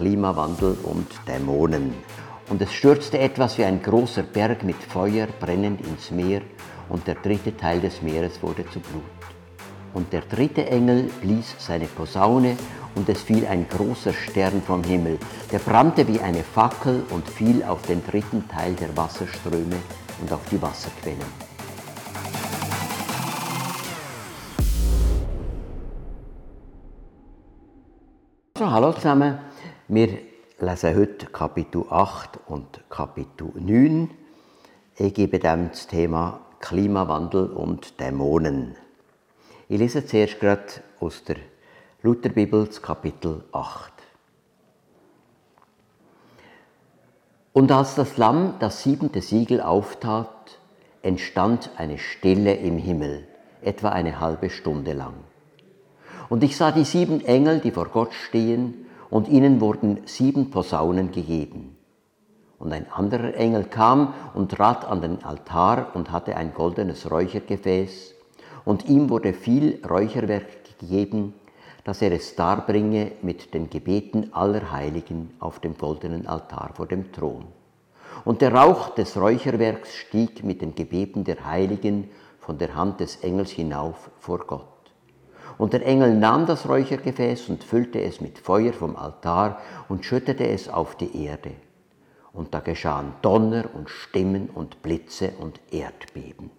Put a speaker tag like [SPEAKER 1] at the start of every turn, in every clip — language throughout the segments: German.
[SPEAKER 1] Klimawandel und Dämonen. Und es stürzte etwas wie ein großer Berg mit Feuer brennend ins Meer, und der dritte Teil des Meeres wurde zu Blut. Und der dritte Engel blies seine Posaune, und es fiel ein großer Stern vom Himmel, der brannte wie eine Fackel und fiel auf den dritten Teil der Wasserströme und auf die Wasserquellen. So, hallo zusammen. Wir lesen heute Kapitel 8 und Kapitel 9. Ich gebe dem das Thema Klimawandel und Dämonen. Ich lese zuerst gerade aus der Lutherbibel Kapitel 8. Und als das Lamm das siebente Siegel auftat, entstand eine Stille im Himmel, etwa eine halbe Stunde lang. Und ich sah die sieben Engel, die vor Gott stehen, und ihnen wurden sieben Posaunen gegeben. Und ein anderer Engel kam und trat an den Altar und hatte ein goldenes Räuchergefäß, und ihm wurde viel Räucherwerk gegeben, dass er es darbringe mit den Gebeten aller Heiligen auf dem goldenen Altar vor dem Thron. Und der Rauch des Räucherwerks stieg mit den Gebeten der Heiligen von der Hand des Engels hinauf vor Gott. Und der Engel nahm das Räuchergefäß und füllte es mit Feuer vom Altar und schüttete es auf die Erde. Und da geschahen Donner und Stimmen und Blitze und Erdbeben.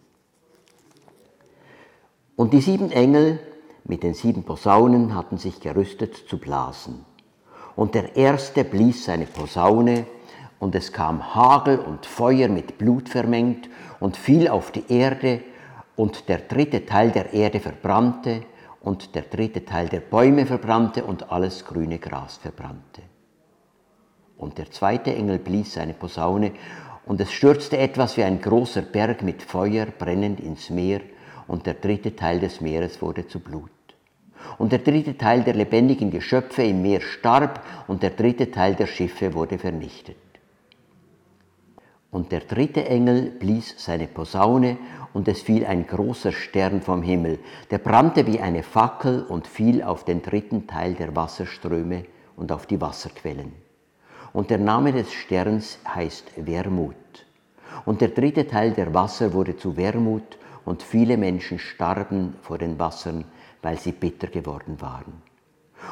[SPEAKER 1] Und die sieben Engel mit den sieben Posaunen hatten sich gerüstet zu blasen. Und der erste blies seine Posaune, und es kam Hagel und Feuer mit Blut vermengt und fiel auf die Erde, und der dritte Teil der Erde verbrannte, und der dritte Teil der Bäume verbrannte und alles grüne Gras verbrannte. Und der zweite Engel blies seine Posaune, und es stürzte etwas wie ein großer Berg mit Feuer brennend ins Meer, und der dritte Teil des Meeres wurde zu Blut. Und der dritte Teil der lebendigen Geschöpfe im Meer starb, und der dritte Teil der Schiffe wurde vernichtet. Und der dritte Engel blies seine Posaune, und es fiel ein großer Stern vom Himmel, der brannte wie eine Fackel und fiel auf den dritten Teil der Wasserströme und auf die Wasserquellen. Und der Name des Sterns heißt Wermut. Und der dritte Teil der Wasser wurde zu Wermut, und viele Menschen starben vor den Wassern, weil sie bitter geworden waren.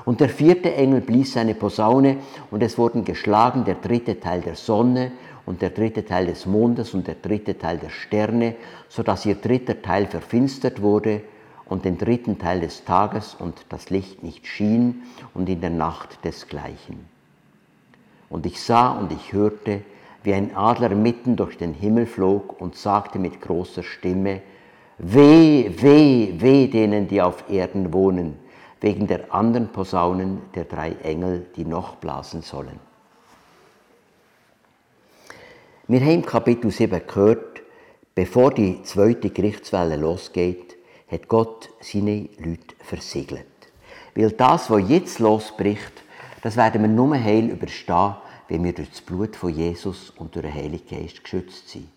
[SPEAKER 1] Und der vierte Engel blies seine Posaune, und es wurden geschlagen der dritte Teil der Sonne und der dritte Teil des Mondes und der dritte Teil der Sterne, so dass ihr dritter Teil verfinstert wurde und den dritten Teil des Tages und das Licht nicht schien und in der Nacht desgleichen. Und ich sah und ich hörte, wie ein Adler mitten durch den Himmel flog und sagte mit großer Stimme, Weh, weh, weh denen, die auf Erden wohnen, wegen der anderen Posaunen der drei Engel, die noch blasen sollen. Wir haben im Kapitel 7 gehört, bevor die zweite Gerichtswelle losgeht, hat Gott seine Leute versiegelt. Weil das, was jetzt losbricht, das werden wir nur heil überstehen, wenn wir durch das Blut von Jesus und durch den Heiligen Geist geschützt sind.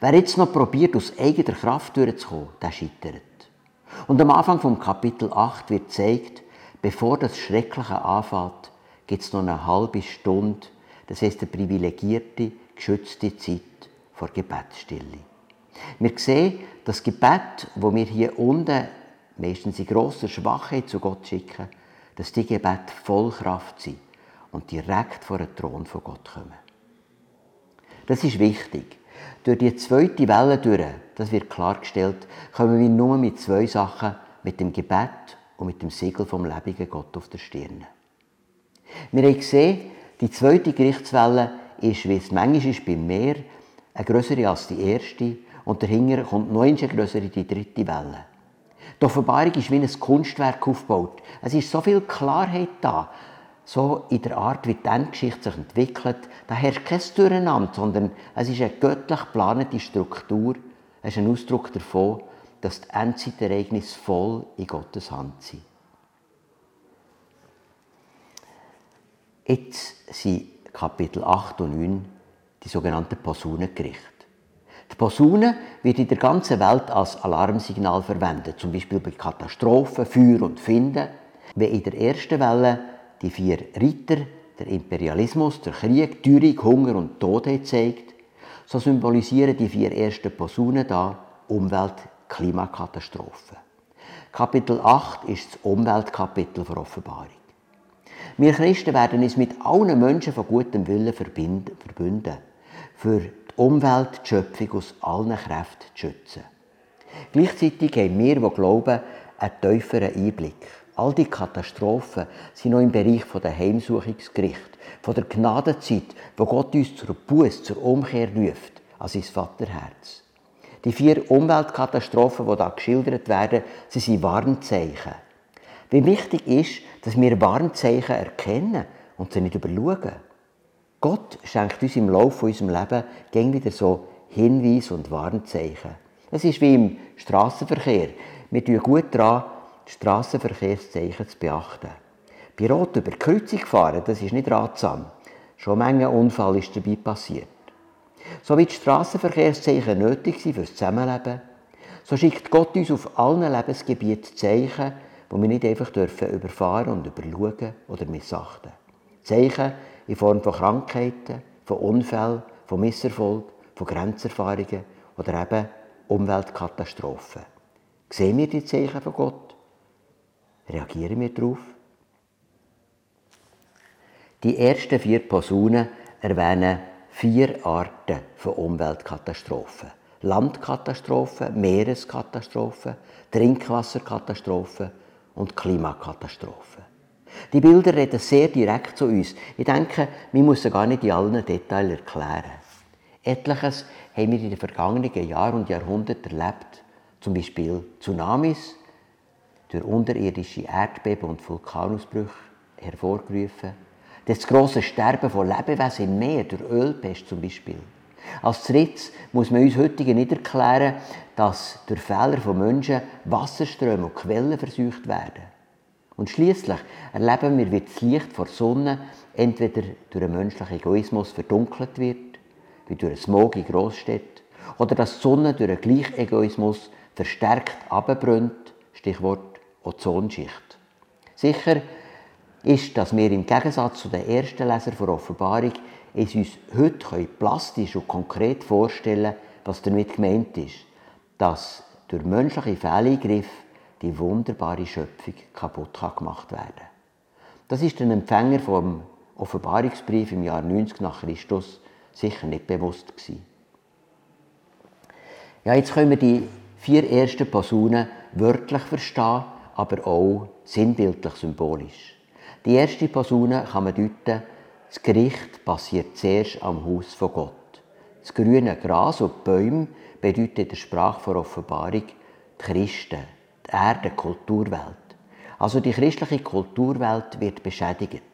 [SPEAKER 1] Wer jetzt noch probiert, aus eigener Kraft durchzukommen, der scheitert. Und am Anfang vom Kapitel 8 wird gezeigt, bevor das Schreckliche anfängt, gibt es noch eine halbe Stunde, das heißt eine privilegierte, geschützte Zeit vor Gebetsstille. Wir sehen, das Gebet, wo wir hier unten meistens in grosser Schwachheit zu Gott schicken, dass die Gebet voll Kraft sind und direkt vor den Thron von Gott kommen. Das ist wichtig. Durch die zweite Welle durch, das wird klargestellt, kommen wir nur mit zwei Sachen, mit dem Gebet und mit dem Siegel vom lebendigen Gott auf der Stirn. Wir haben gesehen, die zweite Gerichtswelle ist, wie es manchmal ist beim Meer, eine größere als die erste und dahinter kommt noch eine größere, die dritte Welle. Die Offenbarung ist wie ein Kunstwerk aufgebaut. Es ist so viel Klarheit da, so in der Art, wie die Endgeschichte sich entwickelt. Da herrscht kein Durcheinander, sondern es ist eine göttlich geplante Struktur. Es ist ein Ausdruck davon, dass die Endzeitereignisse voll in Gottes Hand sind. Jetzt sind Kapitel 8 und 9 die sogenannten Posaunengerichte. Die Posaune wird in der ganzen Welt als Alarmsignal verwendet, zum Beispiel bei Katastrophen, Feuer und Finden. Wenn in der ersten Welle die vier Ritter der Imperialismus, der Krieg, Teuerung, Hunger und Tod zeigt, so symbolisieren die vier ersten Posaunen da Umwelt, Klimakatastrophe. Kapitel 8 ist das Umweltkapitel der Offenbarung. Wir Christen werden uns mit allen Menschen von gutem Willen verbünden, für die Umwelt, die Schöpfung aus allen Kräften zu schützen. Gleichzeitig haben wir, die glauben, einen tieferen Einblick. All die Katastrophen sind noch im Bereich der Heimsuchungsgericht, von der Gnadenzeit, wo Gott uns zur Buß, zur Umkehr ruft, an sein Vaterherz. Die vier Umweltkatastrophen, die hier geschildert werden, sie sind Warnzeichen. Wie wichtig ist, dass wir Warnzeichen erkennen und sie nicht überschauen. Gott schenkt uns im Laufe unseres Lebens gegen wieder so Hinweise und Warnzeichen. Es ist wie im Straßenverkehr. Wir tun gut daran, die Strassenverkehrszeichen zu beachten. Bei Rot über die Kreuzung fahren, das ist nicht ratsam. Schon Menge Unfall ist dabei passiert. So wie die Strassenverkehrszeichen nötig sind für das Zusammenleben, so schickt Gott uns auf allen Lebensgebieten Zeichen, die wir nicht einfach überfahren und überschauen oder missachten. Zeichen in Form von Krankheiten, von Unfällen, von Misserfolg, von Grenzerfahrungen oder eben Umweltkatastrophen. Sehen wir die Zeichen von Gott? Reagieren wir darauf? Die ersten vier Posaunen erwähnen vier Arten von Umweltkatastrophen. Landkatastrophen, Meereskatastrophen, Trinkwasserkatastrophen und Klimakatastrophen. Die Bilder reden sehr direkt zu uns. Ich denke, wir müssen gar nicht in allen Details erklären. Etliches haben wir in den vergangenen Jahren und Jahrhunderten erlebt. Zum Beispiel Tsunamis, durch unterirdische Erdbeben und Vulkanausbrüche hervorgerufen. Das große Sterben von Lebewesen im Meer, durch Ölpest zum Beispiel. Als drittes muss man uns heute nicht erklären, dass durch Fehler von Menschen Wasserströme und Quellen versucht werden. Und schließlich erleben wir, wie das Licht vor der Sonne entweder durch einen menschlichen Egoismus verdunkelt wird, wie durch einen Smog in Großstädten, oder dass die Sonne durch einen Gleichegoismus verstärkt abbrennt, Stichwort Ozonschicht. Sicher ist, dass wir im Gegensatz zu den ersten Lesern der Offenbarung es uns heute plastisch und konkret vorstellen was damit gemeint ist, dass durch menschliche Fehleingriffe die wunderbare Schöpfung kaputt gemacht werden kann. Das ist den Empfänger vom Offenbarungsbrief im Jahr 90 nach Christus sicher nicht bewusst gewesen. Ja, jetzt können wir die vier ersten Posaunen wörtlich verstehen, aber auch sinnbildlich symbolisch. Die erste Posaune kann man deuten, das Gericht passiert zuerst am Haus von Gott. Das grüne Gras und die Bäume bedeuten in der Sprache der Offenbarung die Christen, die Erde, die Kulturwelt. Also die christliche Kulturwelt wird beschädigt.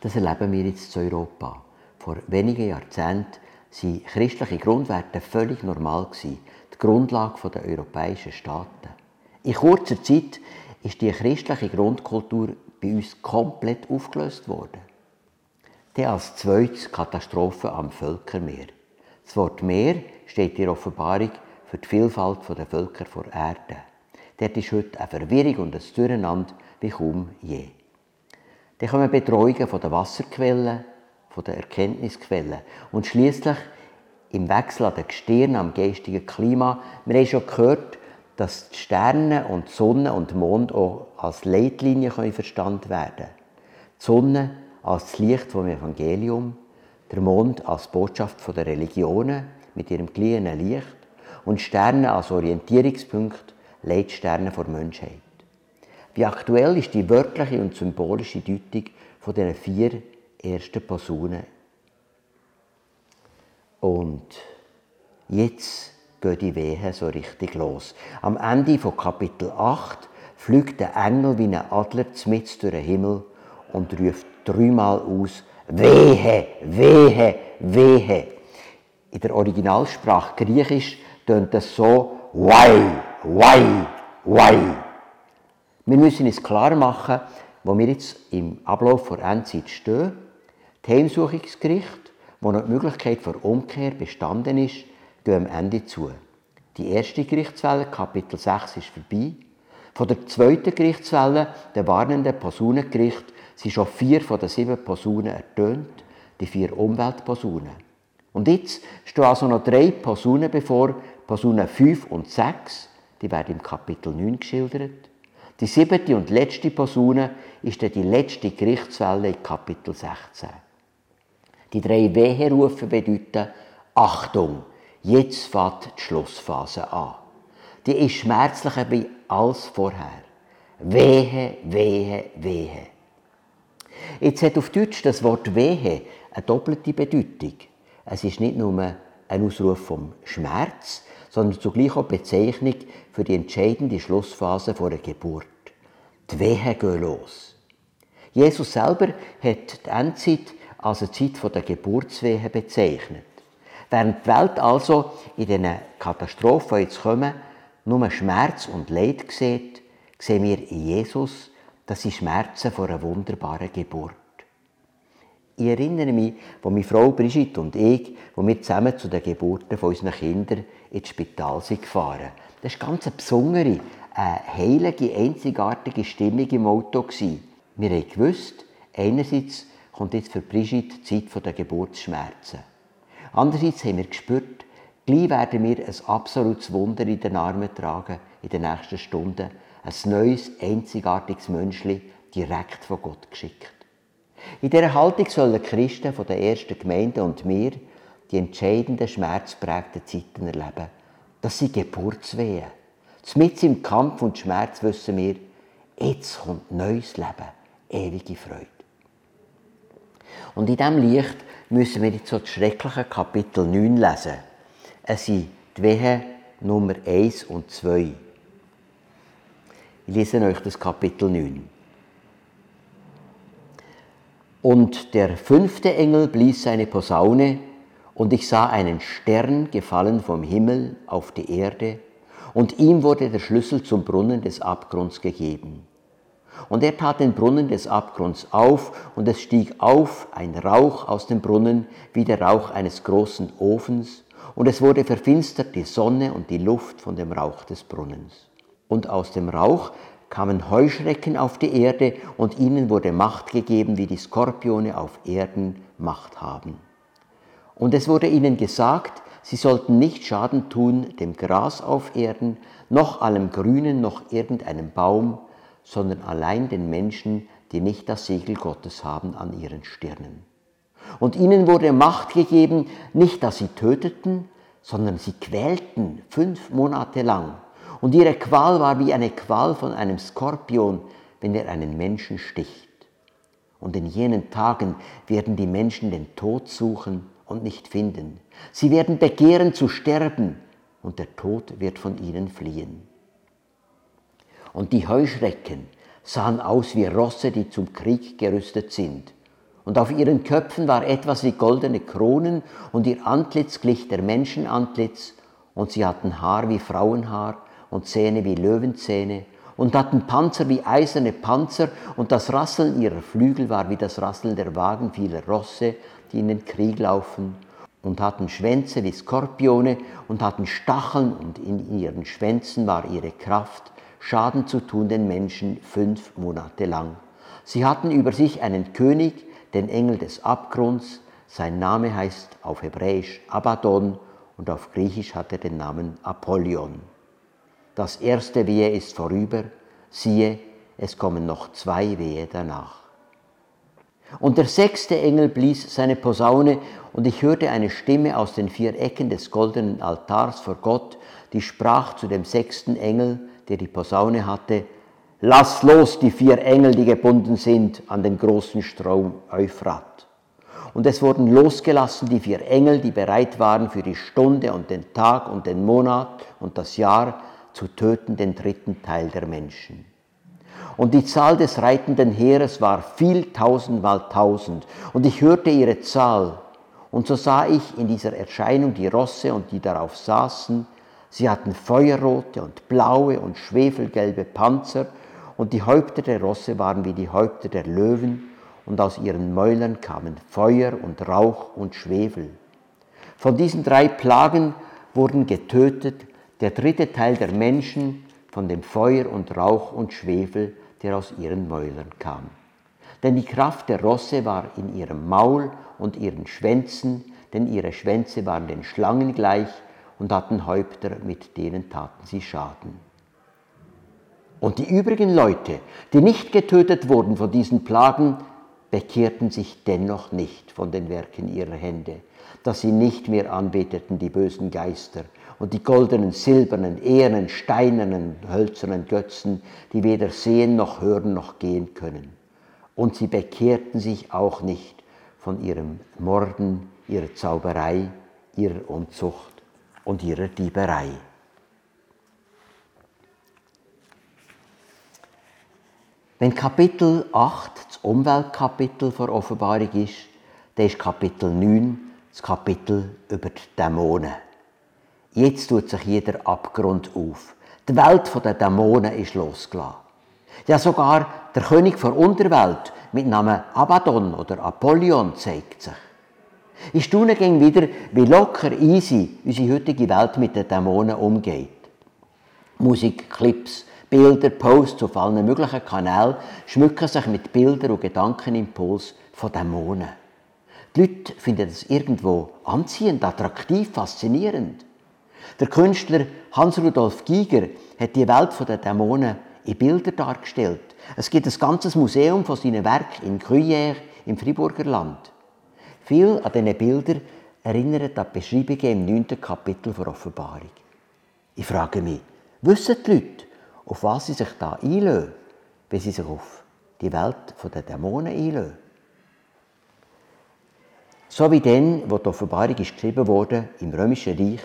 [SPEAKER 1] Das erleben wir jetzt in Europa. Vor wenigen Jahrzehnten waren christliche Grundwerte völlig normal, die Grundlage der europäischen Staaten. In kurzer Zeit ist die christliche Grundkultur bei uns komplett aufgelöst worden. Dann als zweites Katastrophe am Völkermeer. Das Wort Meer steht in der Offenbarung für die Vielfalt der Völker vor Erde. Dort ist heute eine Verwirrung und ein Durcheinander wie kaum je. Dann kommen Betreuungen von den Wasserquellen, von den Erkenntnisquellen und schließlich im Wechsel an den Gestirn, am geistigen Klima. Wir haben schon gehört, dass die Sterne und die Sonne und der Mond auch als Leitlinie verstanden werden können. Die Sonne als das Licht vom Evangelium, der Mond als Botschaft der Religionen mit ihrem kleinen Licht und Sterne als Orientierungspunkt, Leitsterne der Menschheit. Wie aktuell ist die wörtliche und symbolische Deutung von diesen vier ersten Posaunen und jetzt gehen die Wehen so richtig los. Am Ende von Kapitel 8 fliegt der Engel wie ein Adler mit durch den Himmel und ruft dreimal aus: Wehe, wehe, wehe. In der Originalsprache Griechisch tönt das so: Wai, wai, wai. Wir müssen uns klar machen, wo wir jetzt im Ablauf der Endzeit stehen. Das Heimsuchungsgericht wo noch die Möglichkeit für Umkehr bestanden ist, gehen am Ende zu. Die erste Gerichtswelle, Kapitel 6, ist vorbei. Von der zweiten Gerichtswelle, der warnenden Posaunengericht, sind schon vier von den sieben Posaunen ertönt, die vier Umweltposaunen. Und jetzt stehen also noch drei Posaunen bevor, Posaunen 5 und 6, die werden im Kapitel 9 geschildert. Die siebte und letzte Posaune ist dann die letzte Gerichtswelle in Kapitel 16. Die drei Weherufe bedeuten Achtung, jetzt fängt die Schlussphase an. Die ist schmerzlicher wie alles vorher. Wehe, wehe, wehe. Jetzt hat auf Deutsch das Wort Wehe eine doppelte Bedeutung. Es ist nicht nur ein Ausruf vom Schmerz, sondern zugleich auch Bezeichnung für die entscheidende Schlussphase vor der Geburt. Die Wehe gehen los. Jesus selber hat die Endzeit als eine Zeit der Geburtswehe bezeichnet. Während die Welt also in diesen Katastrophen, die jetzt kommen, nur Schmerz und Leid sieht, sehen wir in Jesus, dass sie Schmerzen vor einer wunderbaren Geburt. Ich erinnere mich, wo meine Frau Brigitte und ich, wo wir zusammen zu den Geburten von unseren Kindern ins Spital sind. Das war ganz eine besondere, eine heilige, einzigartige Stimmung im Auto. Wir haben gewusst, einerseits kommt jetzt für Brigitte die Zeit der Geburtsschmerzen. Andererseits haben wir gespürt, gleich werden wir ein absolutes Wunder in den Armen tragen in den nächsten Stunden. Ein neues, einzigartiges Menschli direkt von Gott geschickt. In dieser Haltung sollen Christen von der ersten Gemeinde und wir die entscheidenden, schmerzprägten Zeiten erleben. Das sind Geburtswehen. Mit im Kampf und Schmerz wissen wir, jetzt kommt neues Leben, ewige Freude. Und in diesem Licht müssen wir jetzt so das schreckliche Kapitel 9 lesen. Es sind die Wehen Nummer 1 und 2. Ich lese euch das Kapitel 9. Und der fünfte Engel blies seine Posaune, und ich sah einen Stern gefallen vom Himmel auf die Erde, und ihm wurde der Schlüssel zum Brunnen des Abgrunds gegeben. Und er tat den Brunnen des Abgrunds auf, und es stieg auf ein Rauch aus dem Brunnen, wie der Rauch eines großen Ofens, und es wurde verfinstert die Sonne und die Luft von dem Rauch des Brunnens. Und aus dem Rauch kamen Heuschrecken auf die Erde, und ihnen wurde Macht gegeben, wie die Skorpione auf Erden Macht haben. Und es wurde ihnen gesagt, sie sollten nicht Schaden tun dem Gras auf Erden, noch allem Grünen, noch irgendeinem Baum, sondern allein den Menschen, die nicht das Siegel Gottes haben an ihren Stirnen. Und ihnen wurde Macht gegeben, nicht dass sie töteten, sondern sie quälten fünf Monate lang. Und ihre Qual war wie eine Qual von einem Skorpion, wenn er einen Menschen sticht. Und in jenen Tagen werden die Menschen den Tod suchen und nicht finden. Sie werden begehren zu sterben und der Tod wird von ihnen fliehen. Und die Heuschrecken sahen aus wie Rosse, die zum Krieg gerüstet sind. Und auf ihren Köpfen war etwas wie goldene Kronen und ihr Antlitz glich der Menschenantlitz. Und sie hatten Haar wie Frauenhaar und Zähne wie Löwenzähne und hatten Panzer wie eiserne Panzer. Und das Rasseln ihrer Flügel war wie das Rasseln der Wagen vieler Rosse, die in den Krieg laufen. Und hatten Schwänze wie Skorpione und hatten Stacheln. Und in ihren Schwänzen war ihre Kraft Schaden zu tun den Menschen fünf Monate lang. Sie hatten über sich einen König, den Engel des Abgrunds. Sein Name heißt auf Hebräisch Abaddon und auf Griechisch hat er den Namen Apollyon. Das erste Wehe ist vorüber, siehe, es kommen noch zwei Wehe danach. Und der sechste Engel blies seine Posaune, und ich hörte eine Stimme aus den vier Ecken des goldenen Altars vor Gott, die sprach zu dem sechsten Engel, der die Posaune hatte, Lass los die vier Engel, die gebunden sind an den großen Strom Euphrat. Und es wurden losgelassen die vier Engel, die bereit waren für die Stunde und den Tag und den Monat und das Jahr zu töten den dritten Teil der Menschen. Und die Zahl des reitenden Heeres war viel tausendmal tausend. Und ich hörte ihre Zahl. Und so sah ich in dieser Erscheinung die Rosse und die darauf saßen, Sie hatten feuerrote und blaue und schwefelgelbe Panzer und die Häupter der Rosse waren wie die Häupter der Löwen und aus ihren Mäulern kamen Feuer und Rauch und Schwefel. Von diesen drei Plagen wurden getötet der dritte Teil der Menschen von dem Feuer und Rauch und Schwefel, der aus ihren Mäulern kam. Denn die Kraft der Rosse war in ihrem Maul und ihren Schwänzen, denn ihre Schwänze waren den Schlangen gleich und hatten Häupter, mit denen taten sie Schaden. Und die übrigen Leute, die nicht getötet wurden von diesen Plagen, bekehrten sich dennoch nicht von den Werken ihrer Hände, dass sie nicht mehr anbeteten die bösen Geister und die goldenen, silbernen, ehernen, steinernen, hölzernen Götzen, die weder sehen noch hören noch gehen können. Und sie bekehrten sich auch nicht von ihrem Morden, ihrer Zauberei, ihrer Unzucht und ihrer Dieberei. Wenn Kapitel 8 das Umweltkapitel der Offenbarung ist, dann ist Kapitel 9 das Kapitel über die Dämonen. Jetzt tut sich jeder Abgrund auf. Die Welt der Dämonen ist losgelassen. Ja, sogar der König der Unterwelt mit Namen Abaddon oder Apollyon zeigt sich. Ich staune ging wieder, wie locker easy unsere heutige Welt mit den Dämonen umgeht. Musik, Clips, Bilder, Posts auf allen möglichen Kanälen schmücken sich mit Bildern und Gedankenimpuls von Dämonen. Die Leute finden das irgendwo anziehend, attraktiv, faszinierend. Der Künstler Hans-Rudolf Giger hat die Welt der Dämonen in Bilder dargestellt. Es gibt ein ganzes Museum von seinen Werken in Gruyère im Friburger Land. Viele an diesen Bildern erinnern an die Beschreibungen im 9. Kapitel der Offenbarung. Ich frage mich, wissen die Leute, auf was sie sich da einlösen, wenn sie sich auf die Welt der Dämonen einlösen? So wie dann, wo die Offenbarung geschrieben wurde im Römischen Reich,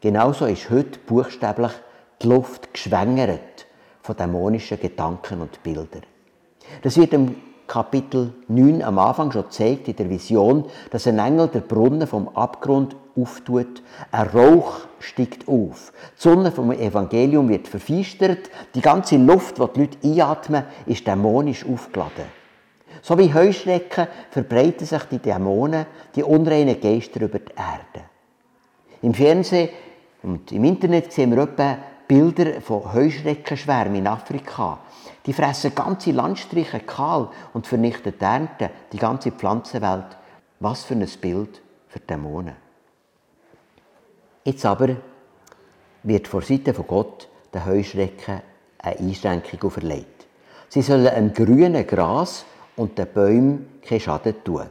[SPEAKER 1] genauso ist heute buchstäblich die Luft geschwängert von dämonischen Gedanken und Bildern. Das wird im Kapitel 9 am Anfang schon zeigt, in der Vision, dass ein Engel der Brunnen vom Abgrund auftut. Ein Rauch steigt auf. Die Sonne vom Evangelium wird verfeistert. Die ganze Luft, die die Leute einatmen, ist dämonisch aufgeladen. So wie Heuschrecken verbreiten sich die Dämonen, die unreinen Geister über die Erde. Im Fernsehen und im Internet sehen wir etwa Bilder von Heuschreckenschwärmen in Afrika. Die fressen ganze Landstriche kahl und vernichten die Ernte, die ganze Pflanzenwelt. Was für ein Bild für Dämonen. Jetzt aber wird vor Seite von Gott den Heuschrecken eine Einschränkung auferlegt. Sie sollen einem grünen Gras und den Bäumen keinen Schaden tun.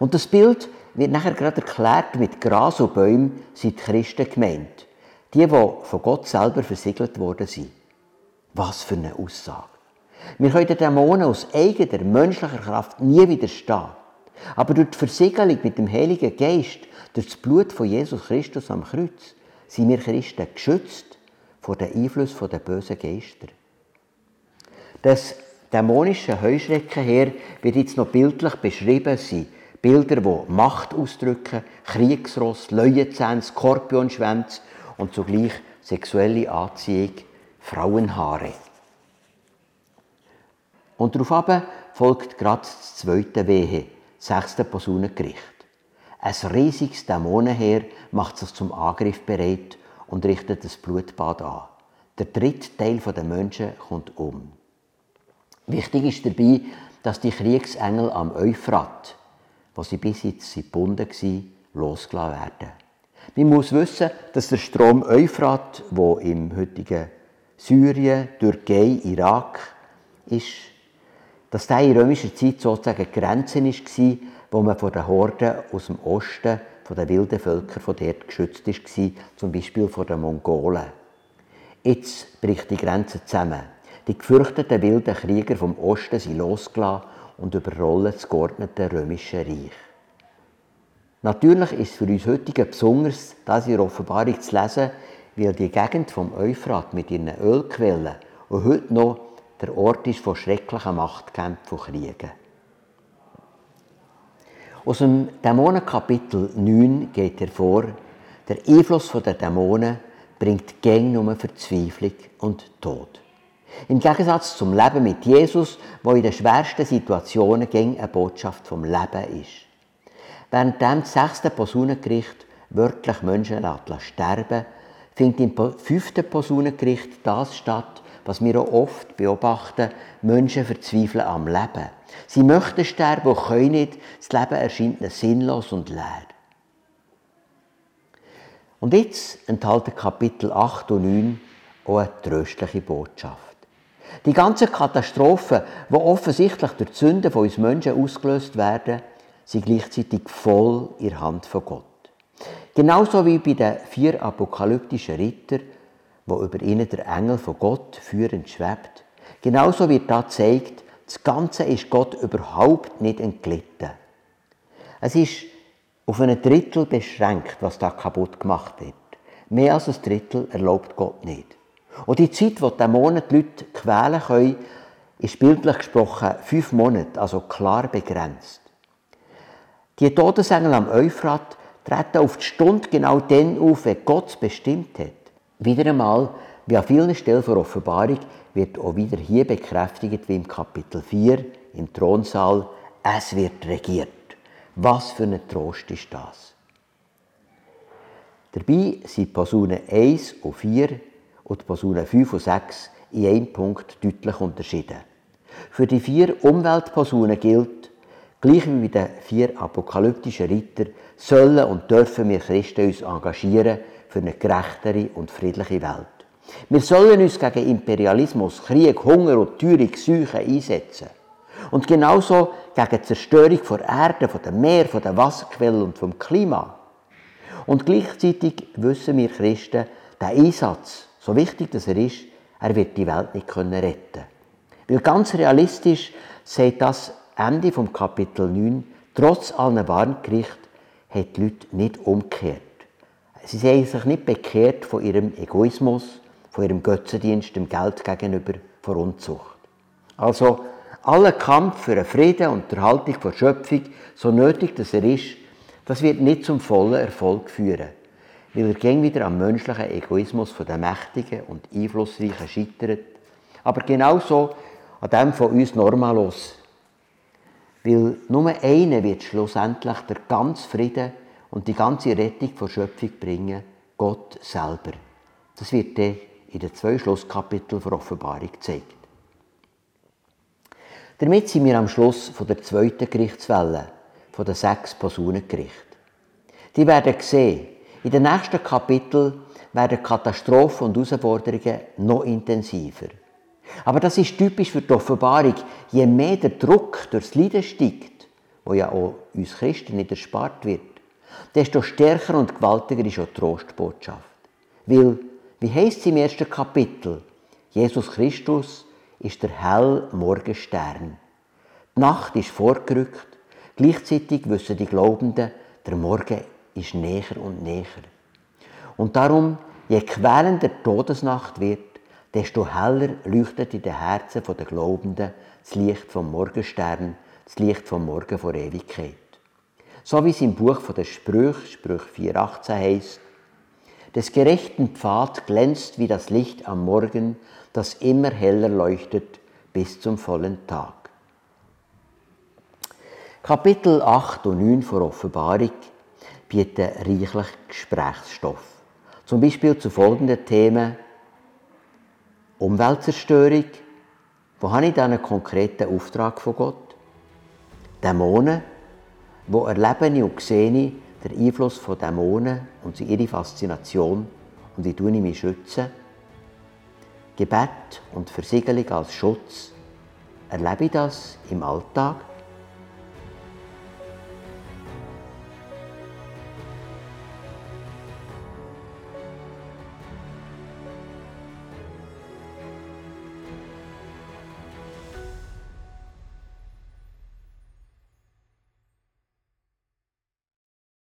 [SPEAKER 1] Und das Bild wird nachher gerade erklärt, mit Gras und Bäumen sind die Christen gemeint. Die, die von Gott selber versiegelt worden sind. Was für eine Aussage. Wir können den Dämonen aus eigener menschlicher Kraft nie widerstehen. Aber durch die Versiegelung mit dem Heiligen Geist, durch das Blut von Jesus Christus am Kreuz, sind wir Christen geschützt vor dem Einfluss der bösen Geister. Das dämonische Heuschreckenheer wird jetzt noch bildlich beschrieben sein. Bilder, die Macht ausdrücken, Kriegsross, Löwenzähne, Skorpionschwänze und zugleich sexuelle Anziehung, Frauenhaare. Und darauf folgt gerade das zweite Wehe, das sechste Posaunengericht. Ein riesiges Dämonenheer macht sich zum Angriff bereit und richtet das Blutbad an. Der dritte Teil der Menschen kommt um. Wichtig ist dabei, dass die Kriegsengel am Euphrat, wo sie bis jetzt gebunden waren, losgelassen werden. Man muss wissen, dass der Strom Euphrat, wo im heutigen Syrien, Türkei, Irak ist, dass der in römischer Zeit sozusagen Grenzen war, wo man von den Horden aus dem Osten, von den wilden Völkern von dort geschützt war, zum Beispiel von den Mongolen. Jetzt bricht die Grenze zusammen. Die gefürchteten wilden Krieger vom Osten sind losgelassen und überrollen das geordnete römische Reich. Natürlich ist es für uns heutige besonders, das in der Offenbarung zu lesen, weil die Gegend vom Euphrat mit ihren Ölquellen und heute noch der Ort ist von schrecklichen Machtkämpfen und Kriegen. Aus dem Dämonenkapitel 9 geht hervor, der Einfluss der Dämonen bringt gäng nur Verzweiflung und Tod. Im Gegensatz zum Leben mit Jesus, wo in den schwersten Situationen gäng eine Botschaft vom Leben ist. Während das sechste Posaunengericht wörtlich Menschen sterben findet im fünften Posaunengericht das statt, was wir auch oft beobachten, Menschen verzweifeln am Leben. Sie möchten sterben und können nicht. Das Leben erscheint ihnen sinnlos und leer. Und jetzt enthalten Kapitel 8 und 9 auch eine tröstliche Botschaft. Die ganzen Katastrophen, die offensichtlich durch die Sünden von uns Menschen ausgelöst werden, sind gleichzeitig voll in der Hand von Gott. Genauso wie bei den vier apokalyptischen Rittern, wo über ihnen der Engel von Gott führend schwebt. Genauso wird da gezeigt, das Ganze ist Gott überhaupt nicht entglitten. Es ist auf ein Drittel beschränkt, was da kaputt gemacht wird. Mehr als ein Drittel erlaubt Gott nicht. Und die Zeit, die Dämonen die Leute quälen können, ist bildlich gesprochen fünf Monate, also klar begrenzt. Die Todesengel am Euphrat treten auf die Stunde genau dann auf, wenn Gott es bestimmt hat. Wieder einmal, wie an vielen Stellen der Offenbarung, wird auch wieder hier bekräftigt, wie im Kapitel 4 im Thronsaal, es wird regiert. Was für ein Trost ist das? Dabei sind Personen 1 und 4 und Personen 5 und 6 in einem Punkt deutlich unterschieden. Für die vier Umweltpersonen gilt, gleich wie bei den vier apokalyptischen Ritter, sollen und dürfen wir Christen uns engagieren für eine gerechtere und friedliche Welt. Wir sollen uns gegen Imperialismus, Krieg, Hunger und Teuerung, Seuchen einsetzen. Und genauso gegen die Zerstörung der Erde, der Meer, der Wasserquellen und vom Klima. Und gleichzeitig wissen wir Christen, der Einsatz, so wichtig das er ist, er wird die Welt nicht retten können Weil ganz realistisch sagt das Ende vom Kapitel 9, trotz allen Warngericht, hat die Leute nicht umgekehrt. Sie sehen sich nicht bekehrt von ihrem Egoismus, von ihrem Götzendienst dem Geld gegenüber, von Unzucht. Also, aller Kampf für einen Frieden und die Erhaltung der Schöpfung, so nötig das er ist, das wird nicht zum vollen Erfolg führen, weil er gegen wieder am menschlichen Egoismus den Mächtigen und Einflussreichen scheitert, aber genauso an dem von uns Normalos. Weil nur einer wird schlussendlich der ganze Frieden und die ganze Rettung der Schöpfung bringen, Gott selber. Das wird dann in den zwei Schlusskapiteln der Offenbarung gezeigt. Damit sind wir am Schluss von der zweiten Gerichtswelle, von den sechs Personengerichten. Die werden gesehen. In den nächsten Kapiteln werden Katastrophen und Herausforderungen noch intensiver. Aber das ist typisch für die Offenbarung. Je mehr der Druck durchs Leiden steigt, wo ja auch uns Christen nicht erspart wird, desto stärker und gewaltiger ist auch die Trostbotschaft. Weil, wie heißt es im ersten Kapitel? Jesus Christus ist der helle Morgenstern. Die Nacht ist vorgerückt, gleichzeitig wissen die Glaubenden, der Morgen ist näher und näher. Und darum, je quälender die Todesnacht wird, desto heller leuchtet in den Herzen der Glaubenden das Licht vom Morgenstern, das Licht vom Morgen vor Ewigkeit. So wie es im Buch der Sprüche, Sprüch 4,18 heißt, des gerechten Pfad glänzt wie das Licht am Morgen, das immer heller leuchtet bis zum vollen Tag. Kapitel 8 und 9 vor Offenbarung bieten reichlich Gesprächsstoff. Zum Beispiel zu folgenden Themen Umweltzerstörung. Wo habe ich da einen konkreten Auftrag von Gott? Dämonen. Wo erlebe ich und sehe den Einfluss von Dämonen und ihre Faszination und wie tue ich mich schützen? Gebet und Versiegelung als Schutz. Erlebe ich das im Alltag?